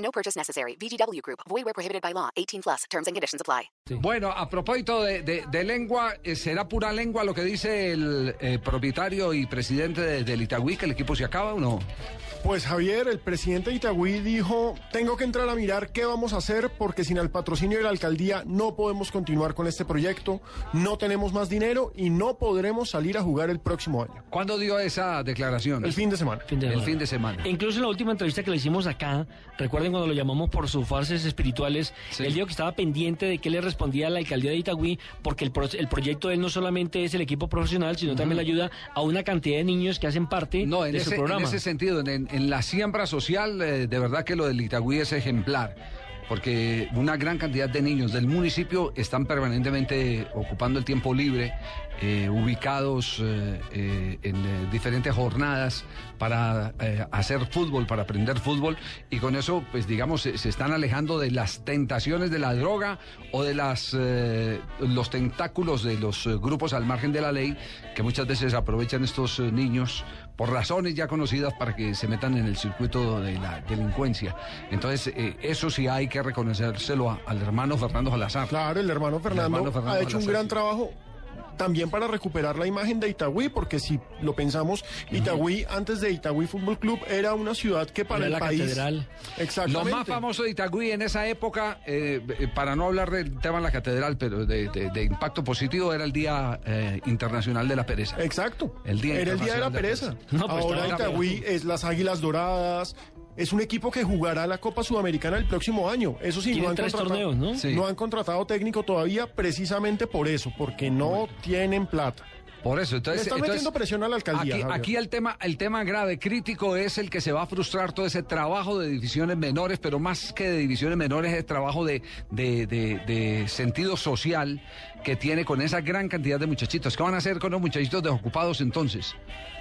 No purchase necessary. VGW Group. Void where prohibited by law. 18 plus. Terms and conditions apply. Bueno, a propósito de, de- de lengua, eh, será pura lengua lo que dice el eh, propietario y presidente de- del Itagüí, que el equipo se acaba o no. Pues Javier, el presidente de Itagüí dijo, tengo que entrar a mirar qué vamos a hacer porque sin el patrocinio de la alcaldía no podemos continuar con este proyecto, no tenemos más dinero y no podremos salir a jugar el próximo año. ¿Cuándo dio esa declaración? El fin de semana. Fin de El semana. fin de semana. Incluso en la última entrevista que le hicimos acá, recuerden cuando lo llamamos por sus farses espirituales, Sí. él dijo que estaba pendiente de qué le respondía a la alcaldía de Itagüí, porque el, pro- el proyecto de él no solamente es el equipo profesional, sino también le ayuda a una cantidad de niños que hacen parte No, de ese, su en programa. ese sentido, en, en la siembra social, eh, de verdad que lo del Itagüí es ejemplar. Porque una gran cantidad de niños del municipio están permanentemente ocupando el tiempo libre, eh, ubicados eh, eh, en diferentes jornadas para hacer fútbol, para aprender fútbol, y con eso, pues digamos, se, se están alejando de las tentaciones de la droga o de las los tentáculos de los grupos al margen de la ley, que muchas veces aprovechan estos niños por razones ya conocidas para que se metan en el circuito de la delincuencia. Entonces, eso sí hay que reconocérselo a- al hermano Fernando Salazar. Claro, el hermano Fernando, hermano Fernando ha hecho un gran sí. trabajo también para recuperar la imagen de Itagüí, porque si lo pensamos, Itagüí antes de Itagüí Fútbol Club era una ciudad que para Era el la país... catedral. Lo Exactamente. más famoso de Itagüí en esa época, eh, para no hablar del tema de la catedral, pero de, de- de impacto positivo, era el Día eh, Internacional de la Pereza. Exacto. El Día Era el día de la Internacional de la pereza. Pereza. No, pues, Ahora Itagüí es las Águilas Doradas. Es un equipo que jugará la Copa Sudamericana el próximo año. Eso sí, no han, tres contratado, torneos, ¿no? Sí. no han contratado técnico todavía precisamente por eso, porque no tienen plata. Por eso, Le entonces... están entonces, metiendo presión a la alcaldía. Aquí, aquí el tema, el tema grave, crítico, es el que se va a frustrar todo ese trabajo de divisiones menores, pero más que de divisiones menores, es trabajo de, de, de- de sentido social que tiene con esa gran cantidad de muchachitos. ¿Qué van a hacer con los muchachitos desocupados entonces?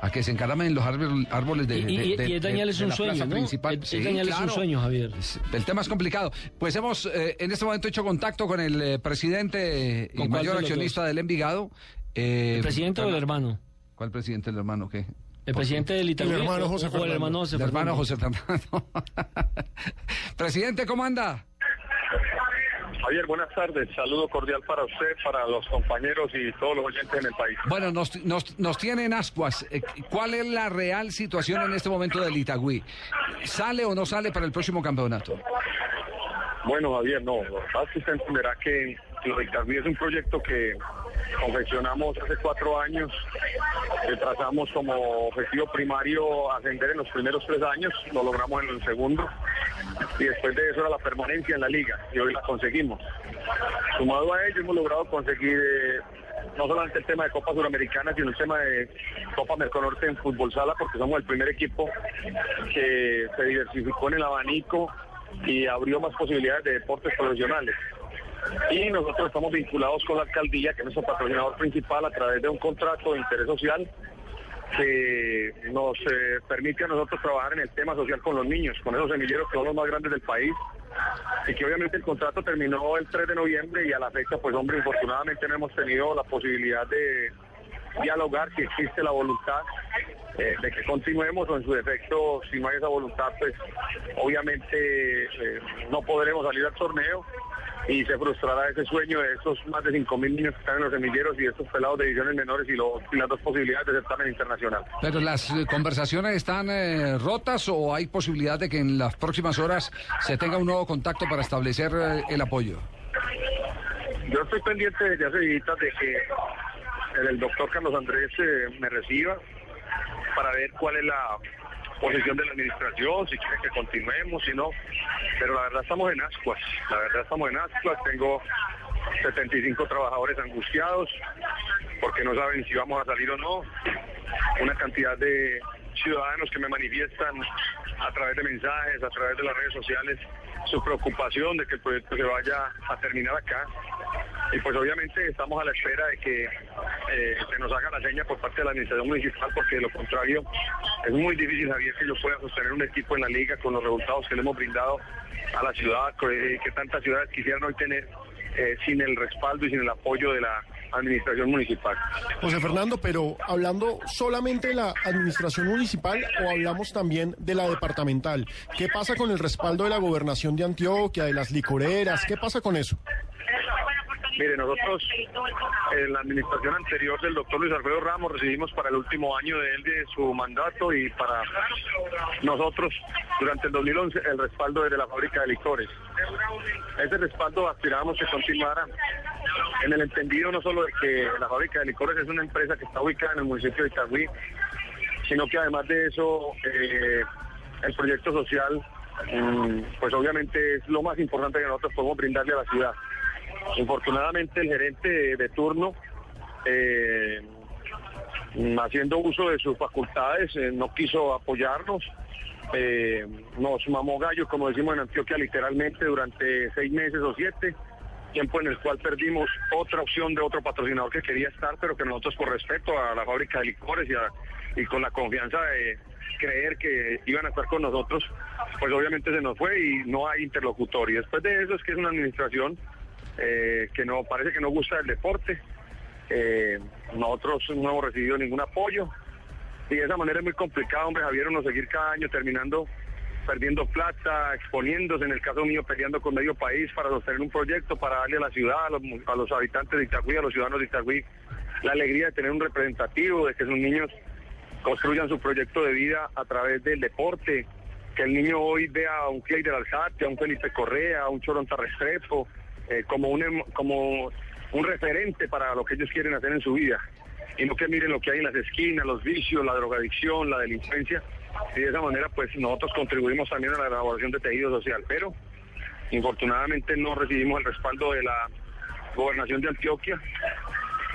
A que se encaramen en los árbol- árboles de, Y, y- de- de- y es dañarles de un la sueño, plaza ¿no? principal. Es, Sí, es dañarles un claro. sueño, Javier. El tema es complicado. Pues hemos eh, en este momento hecho contacto con el eh, presidente y ¿Con cuál mayor accionista dos? del Envigado. Eh, ¿El presidente o el Fernando- hermano? ¿Cuál presidente? ¿El hermano qué? ¿El presidente del Itagüí El hermano José o el Fernando. hermano José El hermano Fernando? José Fernando. presidente, ¿cómo anda? Javier, buenas tardes. Saludo cordial para usted, para los compañeros y todos los oyentes en el país. Bueno, nos, nos, nos tienen ascuas. Eh, ¿Cuál es la real situación en este momento del Itagüí? ¿Sale o no sale para el próximo campeonato? Bueno, Javier, no. Lo que pasa es que usted entenderá que lo de Itagüí es un proyecto que confeccionamos hace cuatro años. que trazamos como objetivo primario ascender en los primeros tres años. Lo logramos en el segundo. Y después de eso era la permanencia en la liga. Y hoy la conseguimos. Sumado a ello, hemos logrado conseguir eh, no solamente el tema de Copa Suramericana, sino el tema de Copa Merconorte en fútbol sala, porque somos el primer equipo que se diversificó en el abanico y abrió más posibilidades de deportes profesionales. Y nosotros estamos vinculados con la alcaldía, que es nuestro patrocinador principal, a través de un contrato de interés social que nos eh, permite a nosotros trabajar en el tema social con los niños, con esos semilleros que son los más grandes del país. Y que obviamente el contrato terminó el 3 de noviembre y a la fecha, pues hombre, infortunadamente no hemos tenido la posibilidad de dialogar si existe la voluntad eh, de que continuemos o en su defecto, si no hay esa voluntad, pues obviamente eh, no podremos salir al torneo y se frustrará ese sueño de esos más de 5.000 niños que están en los semilleros y estos pelados de divisiones menores y, lo- y las dos posibilidades de certamen internacional. ¿Pero las eh, conversaciones están eh, rotas o hay posibilidad de que en las próximas horas se tenga un nuevo contacto para establecer el apoyo? Yo estoy pendiente desde hace días de que el doctor Carlos Andrés eh, me reciba para ver cuál es la posición de la administración, si quiere que continuemos, si no. Pero la verdad estamos en ascuas, la verdad estamos en ascuas. Tengo 75 trabajadores angustiados porque no saben si vamos a salir o no. Una cantidad de ciudadanos que me manifiestan a través de mensajes, a través de las redes sociales, su preocupación de que el proyecto se vaya a terminar acá. Y pues obviamente estamos a la espera de que eh, se nos haga la seña por parte de la administración municipal, porque de lo contrario es muy difícil, Javier, que yo pueda sostener un equipo en la liga con los resultados que le hemos brindado a la ciudad, que, que tantas ciudades quisieran hoy tener eh, sin el respaldo y sin el apoyo de la administración municipal. José Fernando, pero hablando solamente de la administración municipal o hablamos también de la departamental. ¿Qué pasa con el respaldo de la gobernación de Antioquia, de las licoreras? ¿Qué pasa con eso? Mire, nosotros en la administración anterior del doctor Luis Alfredo Ramos recibimos para el último año de él de su mandato y para nosotros durante el 2011 el respaldo de la fábrica de licores. Ese respaldo aspirábamos que continuara en el entendido no solo de que la fábrica de licores es una empresa que está ubicada en el municipio de Itagüí, sino que además de eso eh, el proyecto social mm, pues obviamente es lo más importante que nosotros podemos brindarle a la ciudad. Infortunadamente el gerente de, turno, eh, haciendo uso de sus facultades, eh, no quiso apoyarnos. Eh, nos mamó gallo, como decimos en Antioquia, literalmente durante seis meses o siete, tiempo en el cual perdimos otra opción de otro patrocinador que quería estar, pero que nosotros por respeto a la fábrica de licores y, y con la confianza de creer que iban a estar con nosotros, pues obviamente se nos fue y no hay interlocutor. Y después de eso es que es una administración eh, que no parece que no gusta el deporte. Eh, nosotros no hemos recibido ningún apoyo y de esa manera es muy complicado, hombre, Javier, no seguir cada año terminando perdiendo plata, exponiéndose, en el caso mío, peleando con medio país para sostener un proyecto, para darle a la ciudad, a los, a los habitantes de Itagüí, a los ciudadanos de Itagüí, la alegría de tener un representativo, de que sus niños construyan su proyecto de vida a través del deporte, que el niño hoy vea a un Clay del Alzate, a un Felipe Correa, a un Choronta Restrepo, eh, como, un, em, como un referente para lo que ellos quieren hacer en su vida. Y no que miren lo que hay en las esquinas, los vicios, la drogadicción, la delincuencia. Y de esa manera, pues nosotros contribuimos también a la elaboración de tejido social. Pero, infortunadamente, no recibimos el respaldo de la gobernación de Antioquia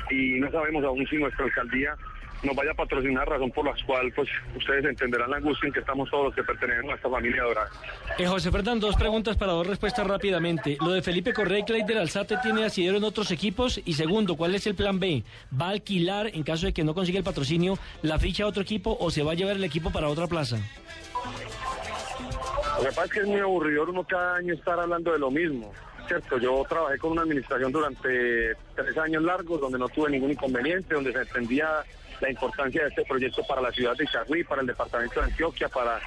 y no sabemos aún si nuestra alcaldía nos vaya a patrocinar, razón por la cual pues ustedes entenderán la angustia en que estamos todos los que pertenecemos a esta familia dorada. Eh, José Fernando, dos preguntas para dos respuestas rápidamente. Lo de Felipe Correa y Clay del Alzate tiene asidero en otros equipos. Y segundo, ¿cuál es el plan B? ¿Va a alquilar, en caso de que no consiga el patrocinio, la ficha a otro equipo o se va a llevar el equipo para otra plaza? Lo que pasa es que es muy aburrido uno cada año estar hablando de lo mismo. Cierto, yo trabajé con una administración durante tres años largos donde no tuve ningún inconveniente, donde se entendía la importancia de este proyecto para la ciudad de Itagüí, para el departamento de Antioquia, para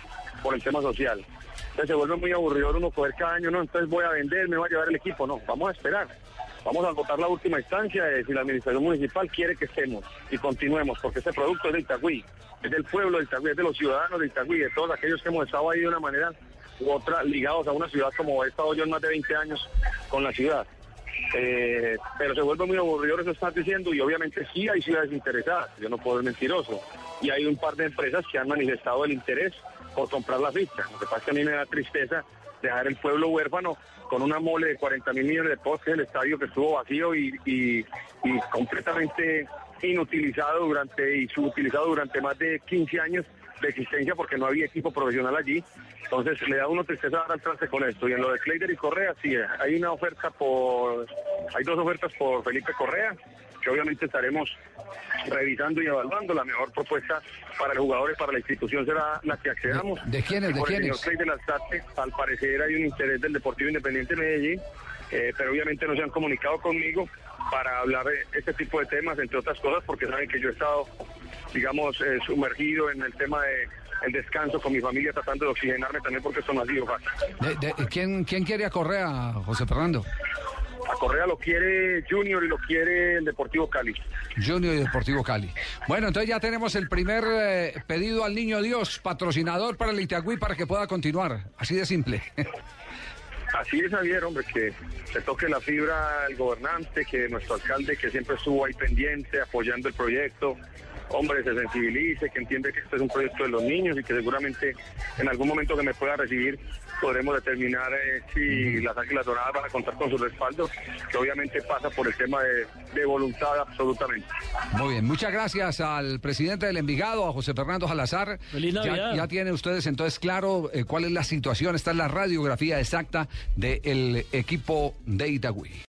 por el tema social. Entonces se vuelve muy aburrido uno coger cada año, no, entonces voy a vender, me voy a llevar el equipo, no, vamos a esperar. Vamos a votar la última instancia de si la administración municipal quiere que estemos y continuemos, porque este producto es de Itagüí, es del pueblo de Itagüí, es de los ciudadanos de Itagüí, de todos aquellos que hemos estado ahí de una manera u otra ligados a una ciudad como he estado yo en más de 20 años con la ciudad. Eh, pero se vuelve muy aburrido eso estás diciendo y obviamente sí hay ciudades interesadas, yo no puedo ser mentiroso. Y hay un par de empresas que han manifestado el interés por comprar la ficha. Lo que pasa es que a mí me da tristeza dejar el pueblo huérfano con una mole de 40 mil millones de postes, el estadio que estuvo vacío y, y, completamente inutilizado durante y subutilizado durante más de 15 años de existencia porque no había equipo profesional allí. Entonces le da uno tristeza dar al trance con esto. Y en lo de Kleider y Correa, sí, hay una oferta por, hay dos ofertas por Felipe Correa, que obviamente estaremos revisando y evaluando. La mejor propuesta para el jugador y para la institución será la que accedamos. ¿De, de quiénes? ¿De quiénes? Alzate, al parecer hay un interés del Deportivo Independiente de Medellín, eh, pero obviamente no se han comunicado conmigo para hablar de este tipo de temas, entre otras cosas, porque saben que yo he estado, digamos, eh, sumergido en el tema de el descanso con mi familia, tratando de oxigenarme también, porque esto no ha sido fácil. De- de- ¿quién, ¿Quién quiere a Correa, José Fernando? A Correa lo quiere Junior y lo quiere el Deportivo Cali. Junior y Deportivo Cali. Bueno, entonces ya tenemos el primer eh, pedido al Niño Dios, patrocinador para el Itagüí para que pueda continuar. Así de simple. Así es, Javier, hombre, que se toque la fibra el gobernante, que nuestro alcalde, que siempre estuvo ahí pendiente, apoyando el proyecto, hombre, se sensibilice, que entiende que este es un proyecto de los niños y que seguramente en algún momento que me pueda recibir podremos determinar eh, si las Águilas Doradas van a contar con su respaldo, que obviamente pasa por el tema de, de voluntad absolutamente. Muy bien, muchas gracias al presidente del Envigado, a José Fernando Salazar. Feliz ya, Navidad. ya tienen ustedes entonces claro eh, cuál es la situación, esta es la radiografía exacta del equipo de Itagüí.